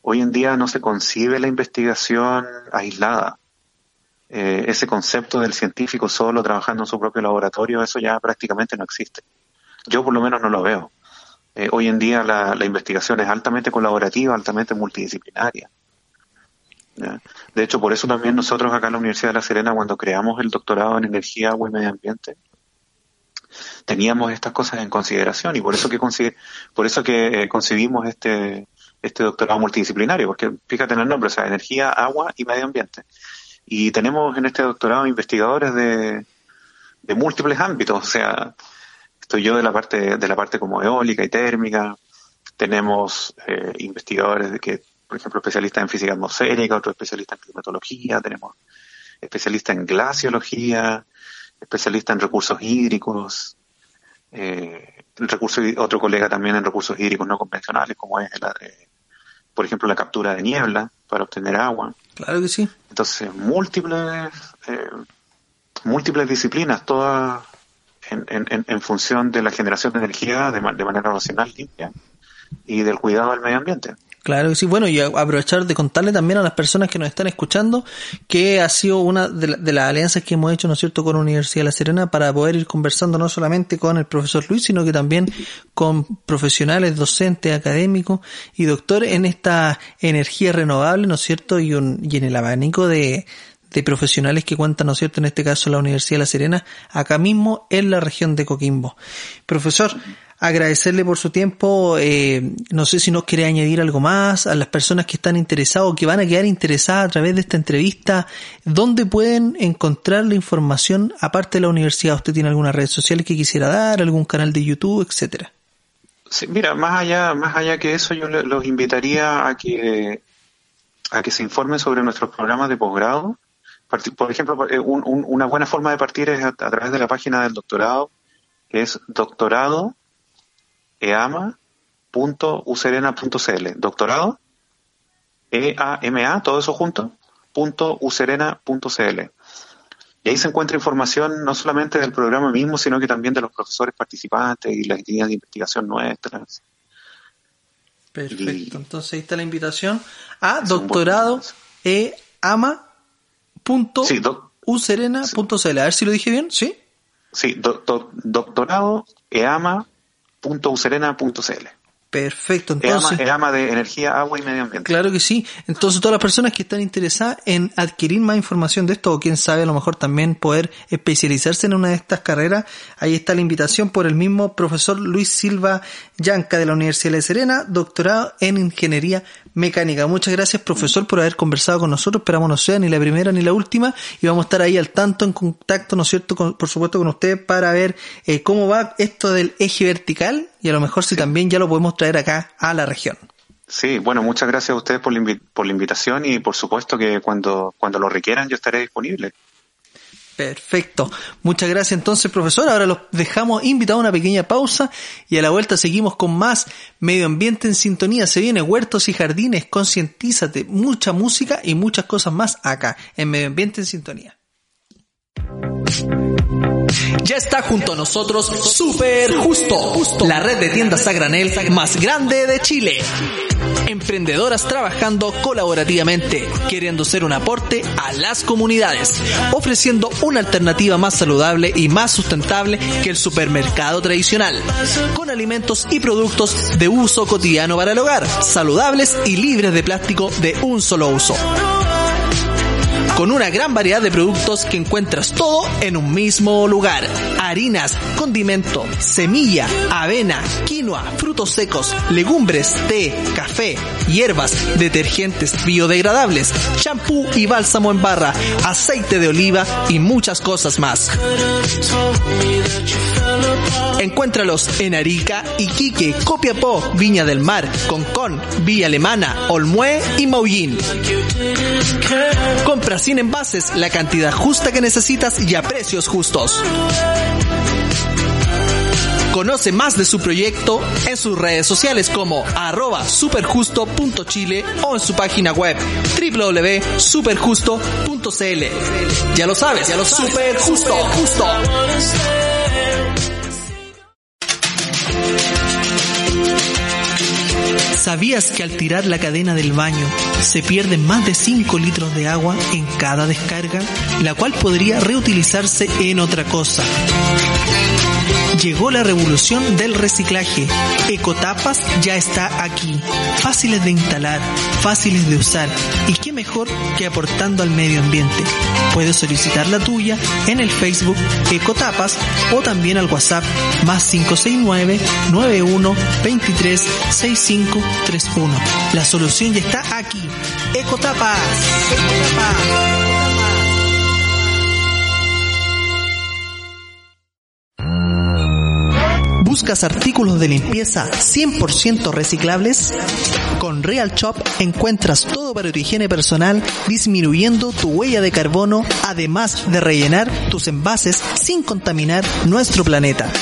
hoy en día no se concibe la investigación aislada. Eh, ese concepto del científico solo trabajando en su propio laboratorio, eso ya prácticamente no existe. Yo por lo menos no lo veo. Eh, hoy en día la, investigación es altamente colaborativa, altamente multidisciplinaria. De hecho, por eso también nosotros acá en la Universidad de La Serena, cuando creamos el doctorado en energía, agua y medio ambiente, teníamos estas cosas en consideración y por eso que por eso que eh, este este doctorado multidisciplinario, porque fíjate en el nombre, o sea, energía, agua y medio ambiente. Y tenemos en este doctorado investigadores de, de múltiples ámbitos, o sea, estoy yo de la parte, de la parte como eólica y térmica, tenemos eh, investigadores que, por ejemplo, especialistas en física atmosférica, otros especialistas en climatología, tenemos especialistas en glaciología, especialistas en recursos hídricos, eh, recurso, otro colega también en recursos hídricos no convencionales, como es, la, por ejemplo, la captura de niebla para obtener agua. Claro que sí. Entonces, múltiples, eh, múltiples disciplinas, todas en, en, en, función de la generación de energía de, de manera racional, limpia, y del cuidado del medio ambiente. Claro que sí. Bueno, y aprovechar de contarle también a las personas que nos están escuchando que ha sido una de, las alianzas que hemos hecho, ¿no es cierto?, con la Universidad de La Serena para poder ir conversando no solamente con el profesor Luis, sino que también con profesionales, docentes, académicos y doctores en esta energía renovable, ¿no es cierto?, y, un, y en el abanico de, de profesionales que cuentan, ¿no es cierto?, en este caso la Universidad de La Serena, acá mismo en la región de Coquimbo. Profesor, agradecerle por su tiempo. Eh, no sé si nos quiere añadir algo más a las personas que están interesadas o que van a quedar interesadas a través de esta entrevista. ¿Dónde pueden encontrar la información aparte de la universidad? ¿Usted tiene alguna red social que quisiera dar, algún canal de YouTube, etcétera? Sí, mira, más allá, más allá que eso, yo los invitaría a que a que se informen sobre nuestros programas de posgrado. Por ejemplo, eh, una buena forma de partir es a, través de la página del doctorado, que es doctoradoeama.userena.cl. Doctorado, E-A-M-A, todo eso junto, punto userena.cl. Y ahí se encuentra información no solamente del programa mismo, sino que también de los profesores participantes y las líneas de investigación nuestras. Perfecto, entonces ahí está la invitación a doctorado e ama punto A ver si lo dije bien, ¿sí? Sí, doctorado e punto Perfecto, entonces. El ama, de energía, agua y medio ambiente. Claro que sí. Entonces, todas las personas que están interesadas en adquirir más información de esto, o quién sabe, a lo mejor también poder especializarse en una de estas carreras, ahí está la invitación por el mismo profesor Luis Silva Yanca de la Universidad de Serena, doctorado en Ingeniería Mecánica. Muchas gracias, profesor, por haber conversado con nosotros. Esperamos no sea ni la primera ni la última, y vamos a estar ahí al tanto, en contacto, ¿no es cierto?, por supuesto, con usted para ver eh, cómo va esto del eje vertical y a lo mejor si también ya lo podemos traer acá a la región. Sí, bueno, muchas gracias a ustedes por la, por la invitación y por supuesto que cuando, cuando lo requieran yo estaré disponible. Perfecto. Muchas gracias entonces, profesor. Ahora los dejamos invitados a una pequeña pausa y a la vuelta seguimos con más medio ambiente en sintonía. Se viene huertos y jardines, concientízate, mucha música y muchas cosas más acá en medio ambiente en sintonía. Ya está junto a nosotros Super Justo, la red de tiendas a más grande de Chile. Emprendedoras trabajando colaborativamente, queriendo ser un aporte a las comunidades, ofreciendo una alternativa más saludable y más sustentable que el supermercado tradicional, con alimentos y productos de uso cotidiano para el hogar, saludables y libres de plástico de un solo uso con una gran variedad de productos que encuentras todo en un mismo lugar. Harinas, condimento, semilla, avena, quinoa, frutos secos, legumbres, té, café, hierbas, detergentes biodegradables, champú y bálsamo en barra, aceite de oliva y muchas cosas más. Encuéntralos en Arica, Iquique, Copiapó, Viña del Mar, Concón, Villa Alemana, Olmué y Maullín. Compra sin envases la cantidad justa que necesitas y a precios justos. Conoce más de su proyecto en sus redes sociales como arroba superjusto.chile o en su página web www.superjusto.cl. Ya lo sabes, ya lo sabes. Superjusto, justo. ¿Sabías que al tirar la cadena del baño se pierden más de 5 litros de agua en cada descarga, la cual podría reutilizarse en otra cosa? Llegó la revolución del reciclaje. Ecotapas ya está aquí. Fáciles de instalar, fáciles de usar. Y qué mejor que aportando al medio ambiente. Puedes solicitar la tuya en el Facebook Ecotapas o también al WhatsApp más 569 91 23 6531. La solución ya está aquí. Ecotapas. Ecotapas. ¿Buscas artículos de limpieza 100% reciclables? Con Real Shop encuentras todo para tu higiene personal, disminuyendo tu huella de carbono, además de rellenar tus envases sin contaminar nuestro planeta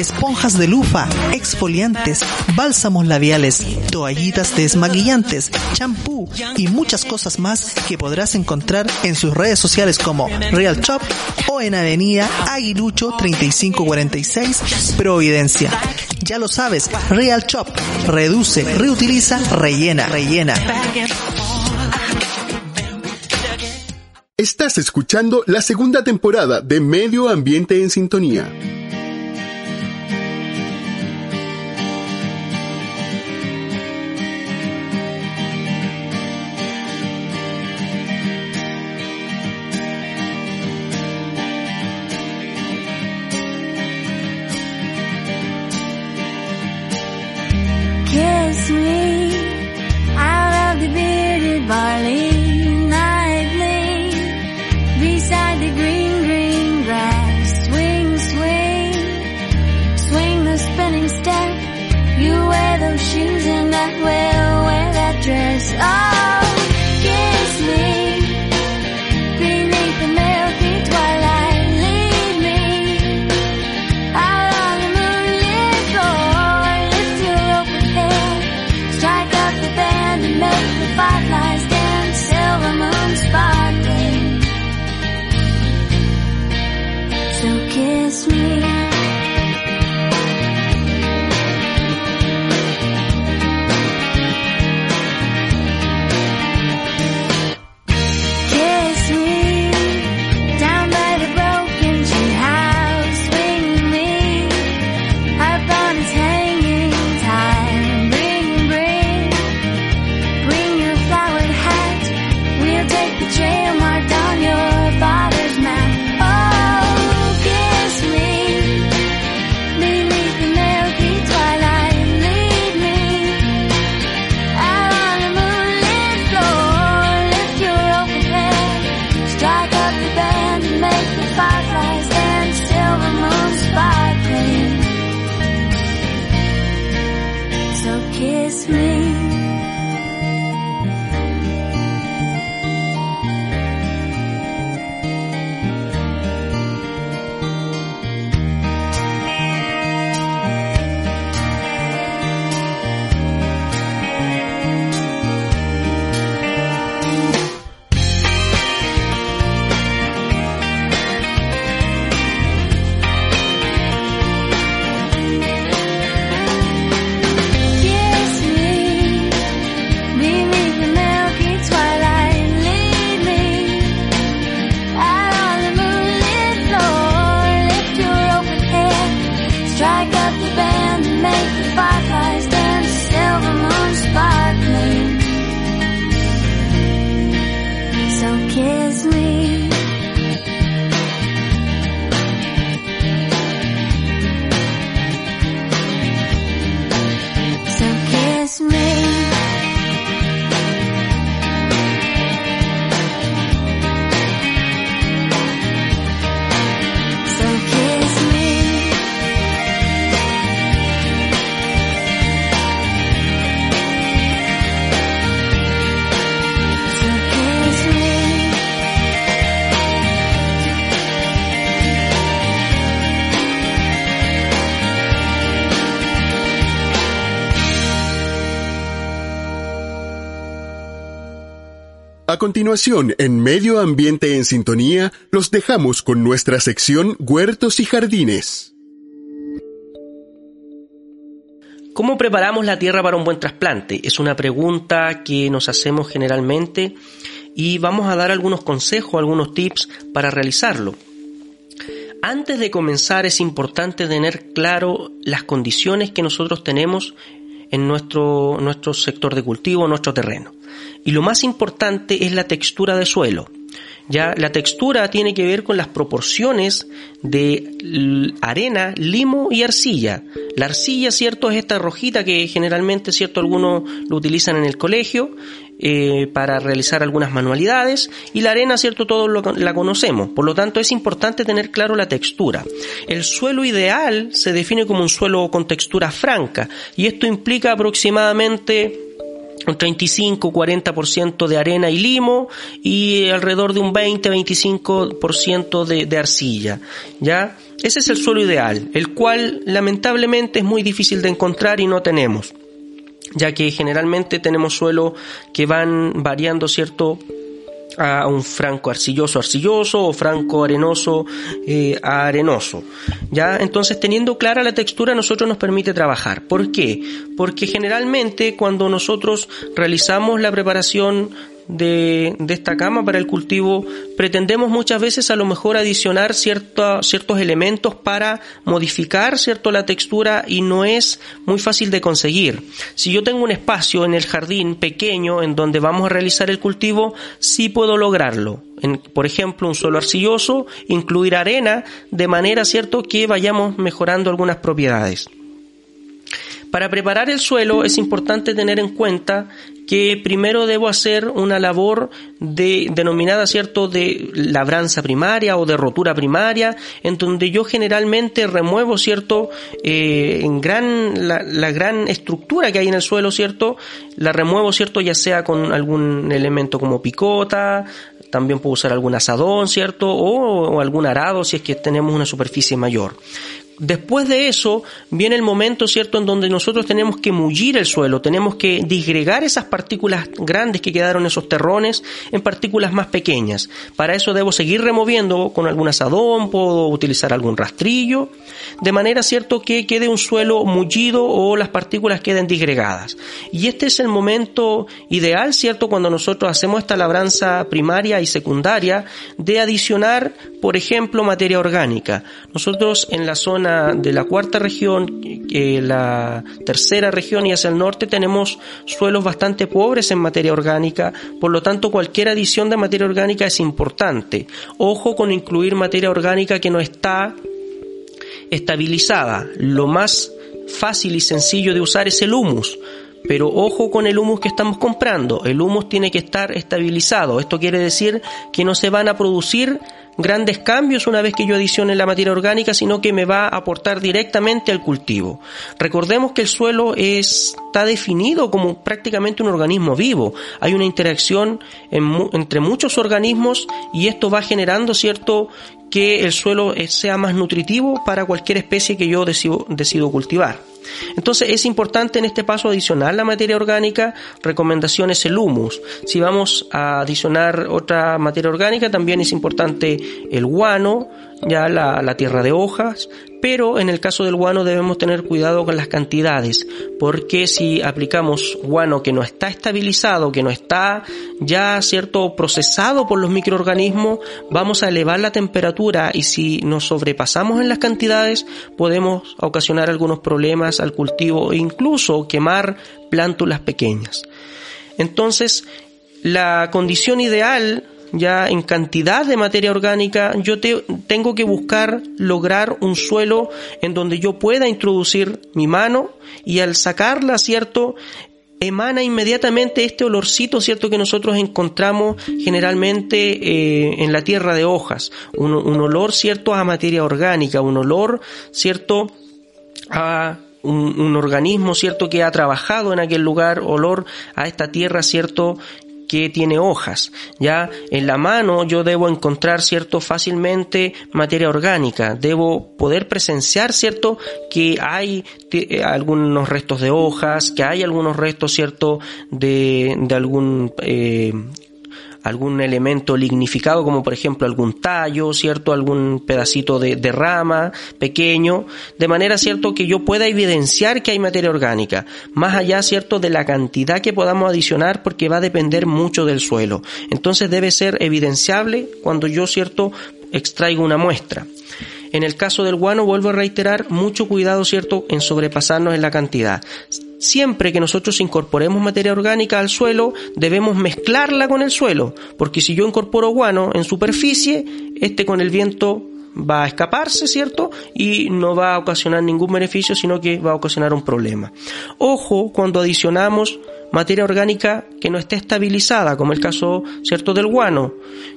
esponjas de lufa, exfoliantes, bálsamos labiales, toallitas desmaquillantes, champú y muchas cosas más que podrás encontrar en sus redes sociales como Real Shop o en Avenida Aguilucho 3546 Providencia. Ya lo sabes, Real Shop reduce, reutiliza, rellena, rellena. Estás escuchando la segunda temporada de Medio Ambiente en Sintonía. A continuación, en Medio Ambiente en Sintonía, los dejamos con nuestra sección Huertos y Jardines. ¿Cómo preparamos la tierra para un buen trasplante? Es una pregunta que nos hacemos generalmente y vamos a dar algunos consejos, algunos tips para realizarlo. Antes de comenzar es importante tener claro las condiciones que nosotros tenemos en nuestro, nuestro sector de cultivo, nuestro terreno. Y lo más importante es la textura de suelo. Ya la textura tiene que ver con las proporciones de arena, limo y arcilla. La arcilla, cierto, es esta rojita que generalmente, cierto, algunos lo utilizan en el colegio eh, para realizar algunas manualidades y la arena, cierto, todos lo- la conocemos. Por lo tanto, es importante tener claro la textura. El suelo ideal se define como un suelo con textura franca y esto implica aproximadamente un 35-40% de arena y limo y alrededor de un 20-25% de, de arcilla. ¿Ya? Ese es el suelo ideal, el cual lamentablemente es muy difícil de encontrar y no tenemos ya que generalmente tenemos suelo que van variando, ¿cierto? a un franco arcilloso arcilloso o franco arenoso eh, a arenoso ya entonces teniendo clara la textura nosotros nos permite trabajar ¿por qué? porque generalmente cuando nosotros realizamos la preparación de, de esta cama para el cultivo pretendemos muchas veces a lo mejor adicionar cierta- ciertos elementos para modificar cierto la textura y no es muy fácil de conseguir. Si yo tengo un espacio en el jardín pequeño en donde vamos a realizar el cultivo sí puedo lograrlo. En, por ejemplo un suelo arcilloso incluir arena de manera cierto que vayamos mejorando algunas propiedades para preparar el suelo es importante tener en cuenta que primero debo hacer una labor de, denominada, ¿cierto?, de labranza primaria o de rotura primaria, en donde yo generalmente remuevo, ¿cierto?, eh, en gran, la, gran estructura que hay en el suelo, ¿cierto?, la remuevo, ¿cierto?, ya sea con algún elemento como picota, también puedo usar algún asadón, ¿cierto?, o algún arado si es que tenemos una superficie mayor. Después de eso viene el momento, ¿cierto?, en donde nosotros tenemos que mullir el suelo, tenemos que disgregar esas partículas grandes que quedaron en esos terrones en partículas más pequeñas. Para eso debo seguir removiendo con algún asadón, puedo utilizar algún rastrillo, de manera, ¿cierto?, que quede un suelo mullido o las partículas queden disgregadas. Y este es el momento ideal, ¿cierto?, cuando nosotros hacemos esta labranza primaria y secundaria de adicionar, por ejemplo, materia orgánica. Nosotros en la zona de la cuarta región, la tercera región y hacia el norte tenemos suelos bastante pobres en materia orgánica, por lo tanto cualquier adición de materia orgánica es importante. Ojo con incluir materia orgánica que no está estabilizada. Lo más fácil y sencillo de usar es el humus. Pero ojo con el humus que estamos comprando. El humus tiene que estar estabilizado. Esto quiere decir que no se van a producir grandes cambios una vez que yo adicione la materia orgánica, sino que me va a aportar directamente al cultivo. Recordemos que el suelo es- está definido como prácticamente un organismo vivo. Hay una interacción entre muchos organismos y esto va generando, ¿cierto?, que el suelo eh, sea más nutritivo para cualquier especie que yo decido, decido cultivar. Entonces es importante en este paso adicionar la materia orgánica, recomendación es el humus. Si vamos a adicionar otra materia orgánica, también es importante el guano, ya la, la tierra de hojas, pero en el caso del guano debemos tener cuidado con las cantidades, porque si aplicamos guano que no está estabilizado, que no está ya cierto procesado por los microorganismos, vamos a elevar la temperatura y si nos sobrepasamos en las cantidades podemos ocasionar algunos problemas al cultivo e incluso quemar plántulas pequeñas. Entonces, la condición ideal ya en cantidad de materia orgánica, yo te- tengo que buscar lograr un suelo en donde yo pueda introducir mi mano y al sacarla, ¿cierto? emana inmediatamente este olorcito, ¿cierto? Que nosotros encontramos generalmente eh, en la tierra de hojas. Un, un olor, ¿cierto? A materia orgánica, un olor, ¿cierto? A un, organismo, ¿cierto? Que ha trabajado en aquel lugar, olor a esta tierra, ¿cierto? que tiene hojas. Ya en la mano yo debo encontrar, cierto, fácilmente materia orgánica. Debo poder presenciar, cierto, que hay eh, algunos restos de hojas, que hay algunos restos, cierto, de, de algún eh, algún elemento lignificado, como por ejemplo algún tallo, cierto, algún pedacito de, de rama pequeño, de manera cierto que yo pueda evidenciar que hay materia orgánica, más allá cierto de la cantidad que podamos adicionar, porque va a depender mucho del suelo. Entonces debe ser evidenciable cuando yo cierto extraigo una muestra. En el caso del guano, vuelvo a reiterar, mucho cuidado, ¿cierto?, en sobrepasarnos en la cantidad. Siempre que nosotros incorporemos materia orgánica al suelo, debemos mezclarla con el suelo, porque si yo incorporo guano en superficie, este con el viento va a escaparse, ¿cierto? Y no va a ocasionar ningún beneficio, sino que va a ocasionar un problema. Ojo cuando adicionamos materia orgánica que no esté estabilizada, como el caso, ¿cierto?, del guano,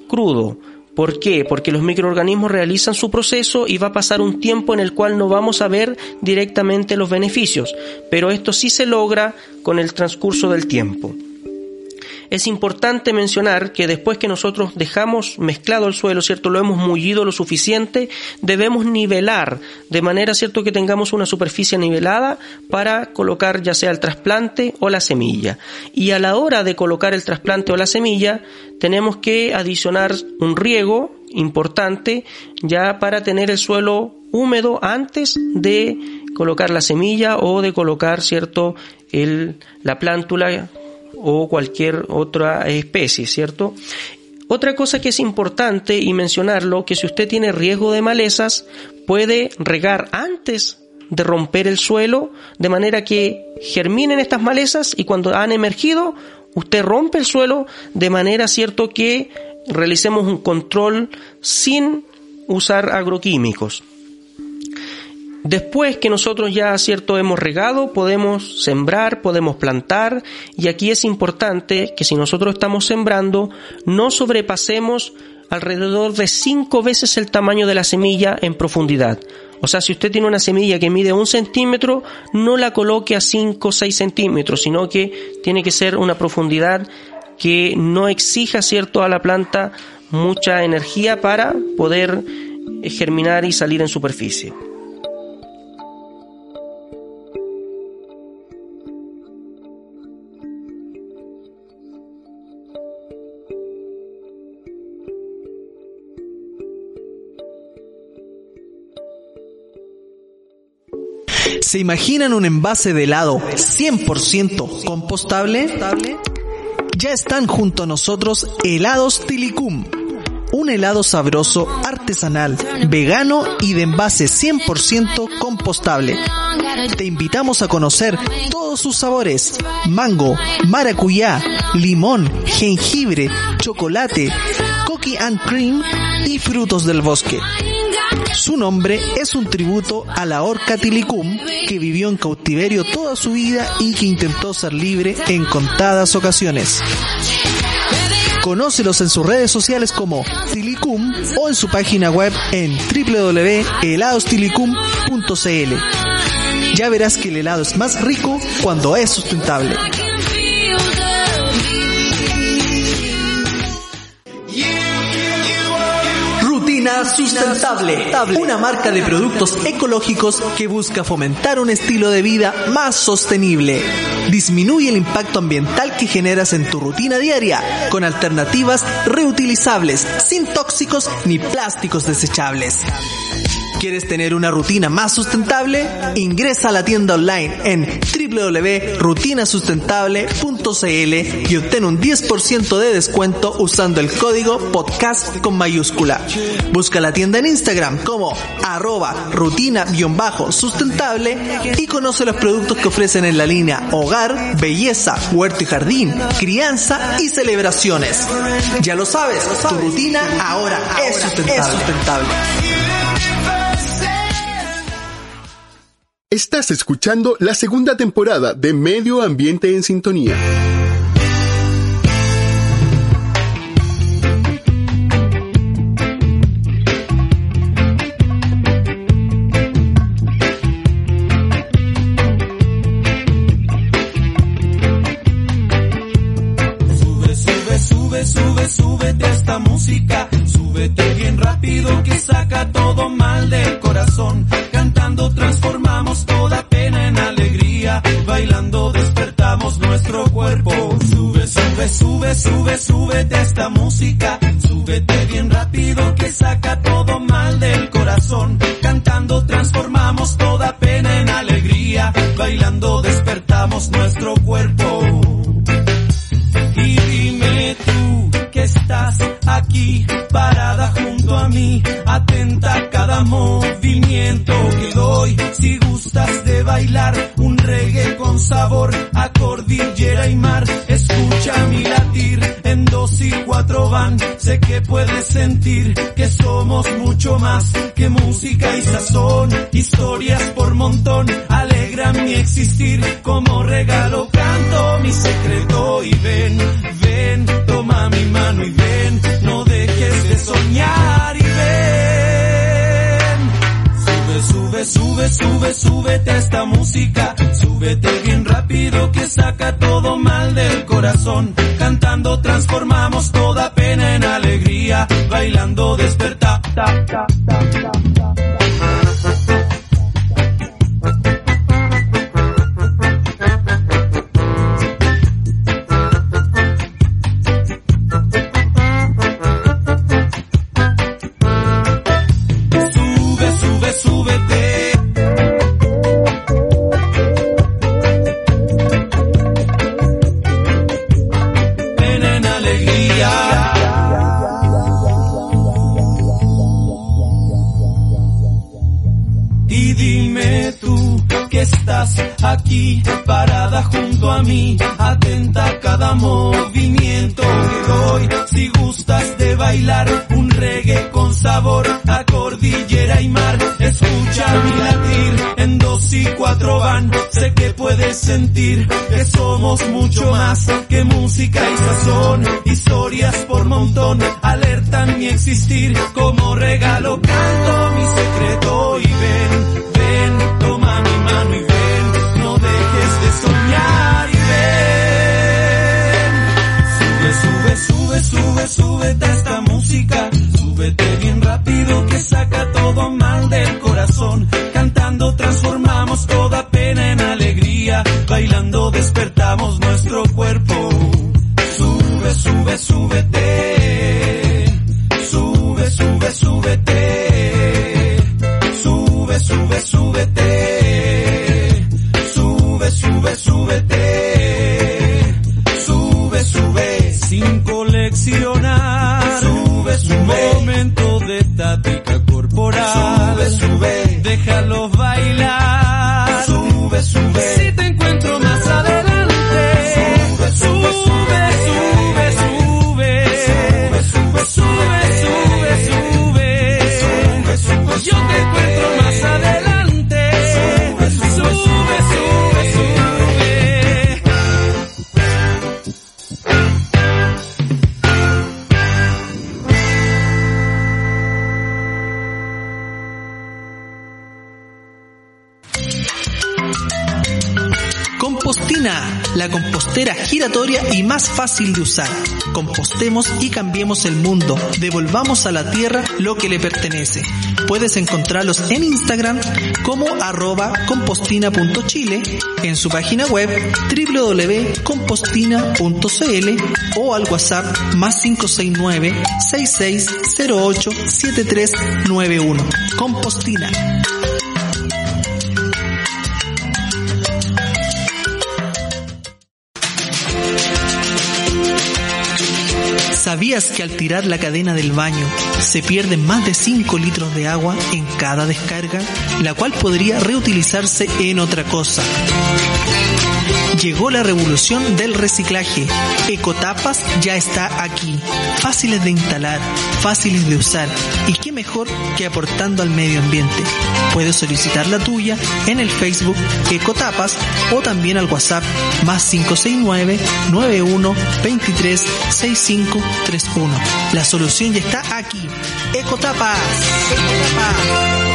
crudo. ¿Por qué? Porque los microorganismos realizan su proceso y va a pasar un tiempo en el cual no vamos a ver directamente los beneficios, pero esto sí se logra con el transcurso del tiempo. Es importante mencionar que después que nosotros dejamos mezclado el suelo, ¿cierto? Lo hemos mullido lo suficiente, debemos nivelar de manera, ¿cierto? Que tengamos una superficie nivelada para colocar ya sea el trasplante o la semilla. Y a la hora de colocar el trasplante o la semilla, tenemos que adicionar un riego importante ya para tener el suelo húmedo antes de colocar la semilla o de colocar, ¿cierto? El, la plántula o cualquier otra especie, ¿cierto? Otra cosa que es importante y mencionarlo, que si usted tiene riesgo de malezas, puede regar antes de romper el suelo, de manera que germinen estas malezas y cuando han emergido, usted rompe el suelo de manera, cierto, que realicemos un control sin usar agroquímicos. Después que nosotros ya cierto hemos regado, podemos sembrar, podemos plantar y aquí es importante que si nosotros estamos sembrando no sobrepasemos alrededor de cinco veces el tamaño de la semilla en profundidad. O sea, si usted tiene una semilla que mide un centímetro, no la coloque a 5 o 6 centímetros, sino que tiene que ser una profundidad que no exija, cierto, a la planta mucha energía para poder germinar y salir en superficie. ¿Se imaginan un envase de helado 100% compostable? Ya están junto a nosotros helados Tilicum. Un helado sabroso, artesanal, vegano y de envase 100% compostable. Te invitamos a conocer todos sus sabores. Mango, maracuyá, limón, jengibre, chocolate, cookie and cream y frutos del bosque. Su nombre es un tributo a la orca Tilicum, que vivió en cautiverio toda su vida y que intentó ser libre en contadas ocasiones. Conócelos en sus redes sociales como Tilicum o en su página web en www.heladostilicum.cl. Ya verás que el helado es más rico cuando es sustentable. Sustentable, una marca de productos ecológicos que busca fomentar un estilo de vida más sostenible. Disminuye el impacto ambiental que generas en tu rutina diaria con alternativas reutilizables, sin tóxicos ni plásticos desechables. ¿Quieres tener una rutina más sustentable? Ingresa a la tienda online en www.rutinasustentable.cl y obtén un 10% de descuento usando el código podcast con mayúscula. Busca la tienda en Instagram como arroba rutina-sustentable y conoce los productos que ofrecen en la línea hogar, belleza, huerto y jardín, crianza y celebraciones. Ya lo sabes, tu rutina ahora, es sustentable. Estás escuchando la segunda temporada de Medio Ambiente en Sintonía. Súbete a esta música. Aquí parada junto a mí, atenta a cada movimiento que doy. Si gustas de bailar un reggae con sabor a cordillera y mar, escucha mi latir en dos y cuatro van. Sé que puedes sentir que somos mucho más que música y sazón, historias por montón alertan mi existir como regalo canto mi secreto y ven, sube, súbete a esta música, súbete bien rápido que saca todo mal del corazón, cantando transformamos toda pena en alegría, bailando despertamos nuestro cuerpo. Sube, sube, súbete. Compostina, la compostera giratoria y más fácil de usar. Compostemos y cambiemos el mundo. Devolvamos a la tierra lo que le pertenece. Puedes encontrarlos en Instagram como arroba compostina.chile, en su página web www.compostina.cl o al WhatsApp más 569 6608 7391. Compostina. ¿Sabías que al tirar la cadena del baño se pierden más de 5 litros de agua en cada descarga, la cual podría reutilizarse en otra cosa? Llegó la revolución del reciclaje. Ecotapas ya está aquí. Fáciles de instalar, fáciles de usar y qué mejor que aportando al medio ambiente. Puedes solicitar la tuya en el Facebook Ecotapas o también al WhatsApp más 569 91 23 65 31. La solución ya está aquí. Ecotapas. Ecotapas.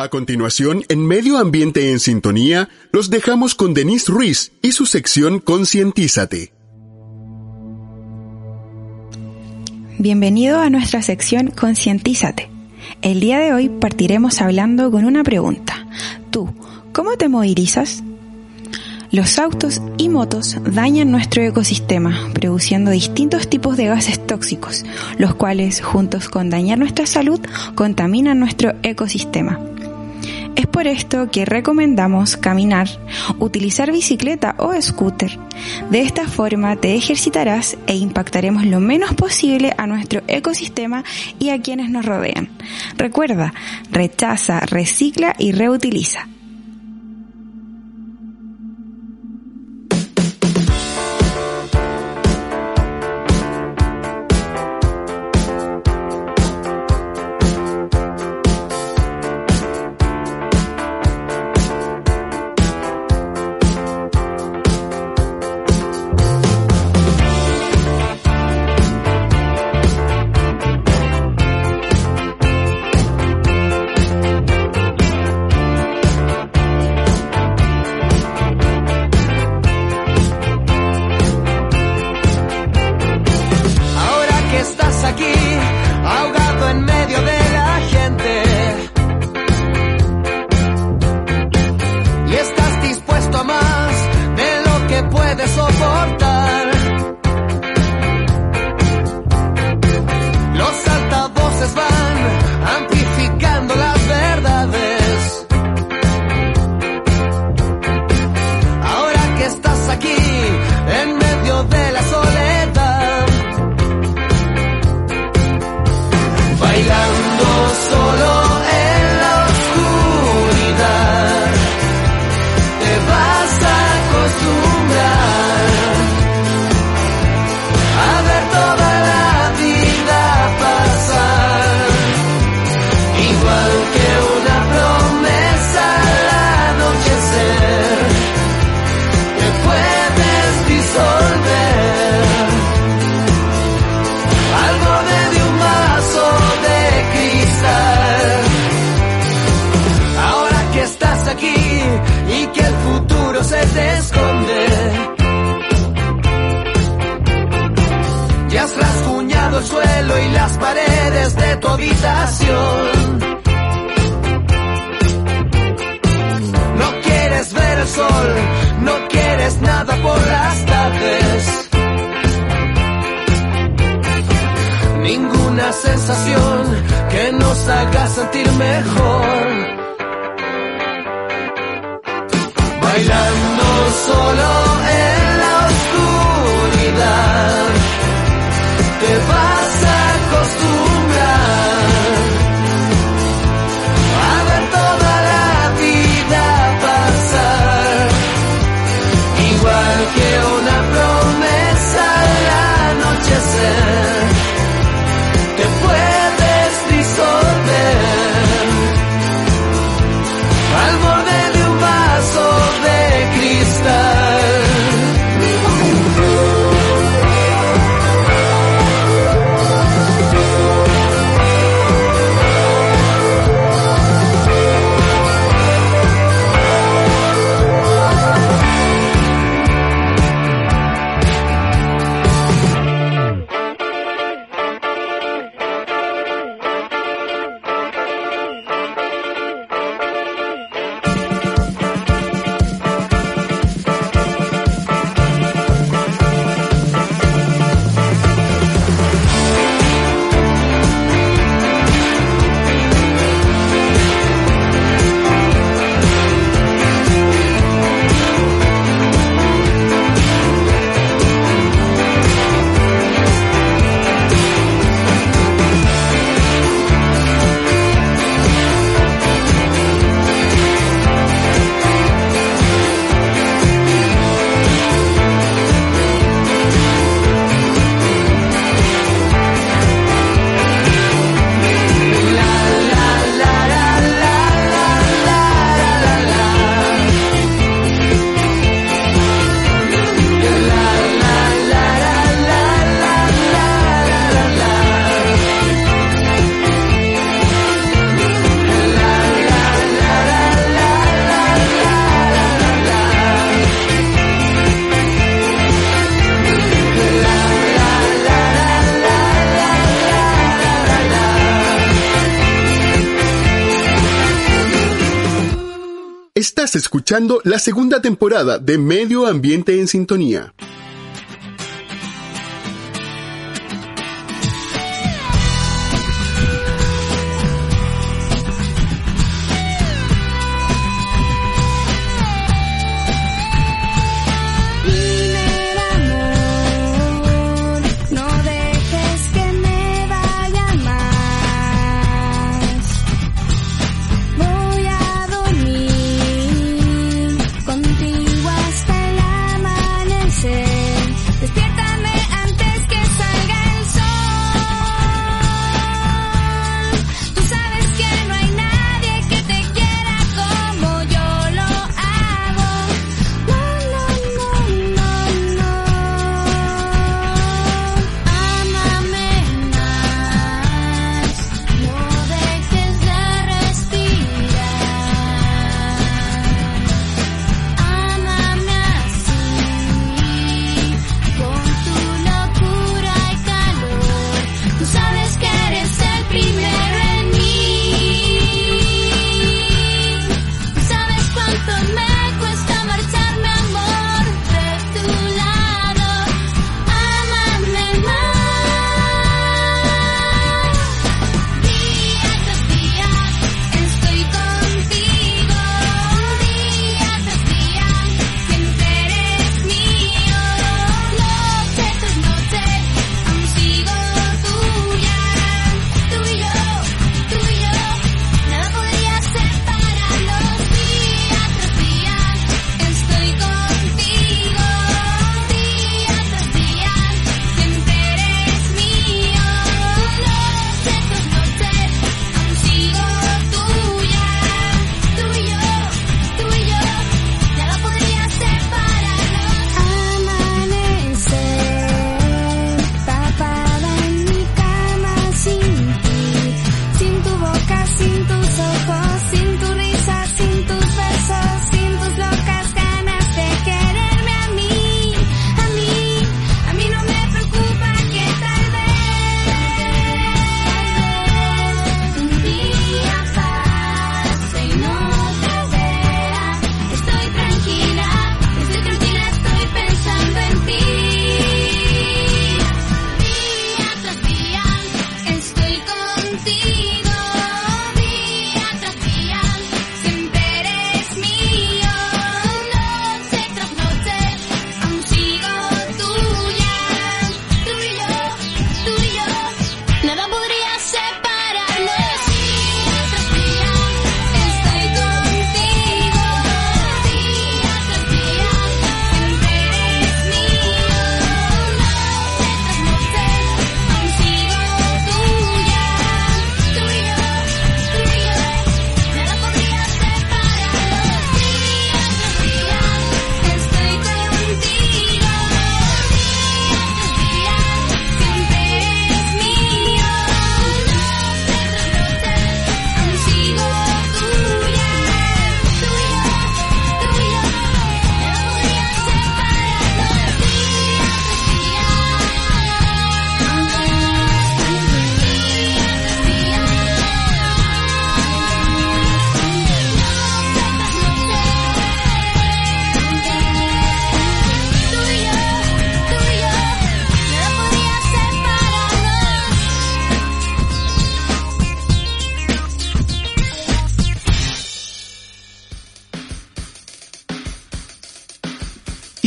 A continuación, en Medio Ambiente en Sintonía, los dejamos con Denise Ruiz y su sección Concientízate. Bienvenido a nuestra sección Concientízate. El día de hoy partiremos hablando con una pregunta. Tú, ¿cómo te movilizas? Los autos y motos dañan nuestro ecosistema, produciendo distintos tipos de gases tóxicos, los cuales, juntos con dañar nuestra salud, contaminan nuestro ecosistema. Es por esto que recomendamos caminar, utilizar bicicleta o scooter. De esta forma te ejercitarás e impactaremos lo menos posible a nuestro ecosistema y a quienes nos rodean. Recuerda, rechaza, recicla y reutiliza. El suelo y las paredes de tu habitación. No quieres ver el sol, no quieres nada por las tardes. ninguna sensación que nos haga sentir mejor. Bailando solo la segunda temporada de Medio Ambiente en Sintonía.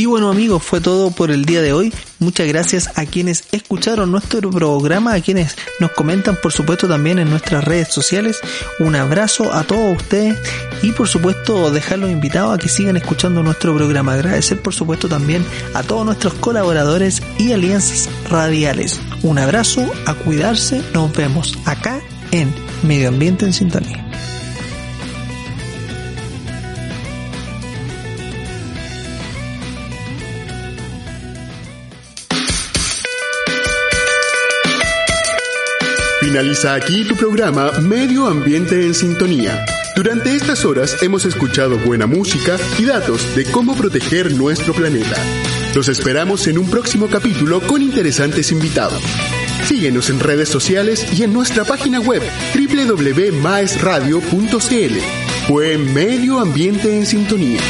Y bueno amigos, fue todo por el día de hoy. Muchas gracias a quienes escucharon nuestro programa, a quienes nos comentan por supuesto también en nuestras redes sociales. Un abrazo a todos ustedes y por supuesto dejarlos invitados a que sigan escuchando nuestro programa. Agradecer por supuesto también a todos nuestros colaboradores y alianzas radiales. Un abrazo, a cuidarse, nos vemos acá en Medio Ambiente en Sintonía. Finaliza aquí tu programa Medio Ambiente en Sintonía. Durante estas horas hemos escuchado buena música y datos de cómo proteger nuestro planeta. Los esperamos en un próximo capítulo con interesantes invitados. Síguenos en redes sociales y en nuestra página web www.maesradio.cl. Fue Medio Ambiente en Sintonía.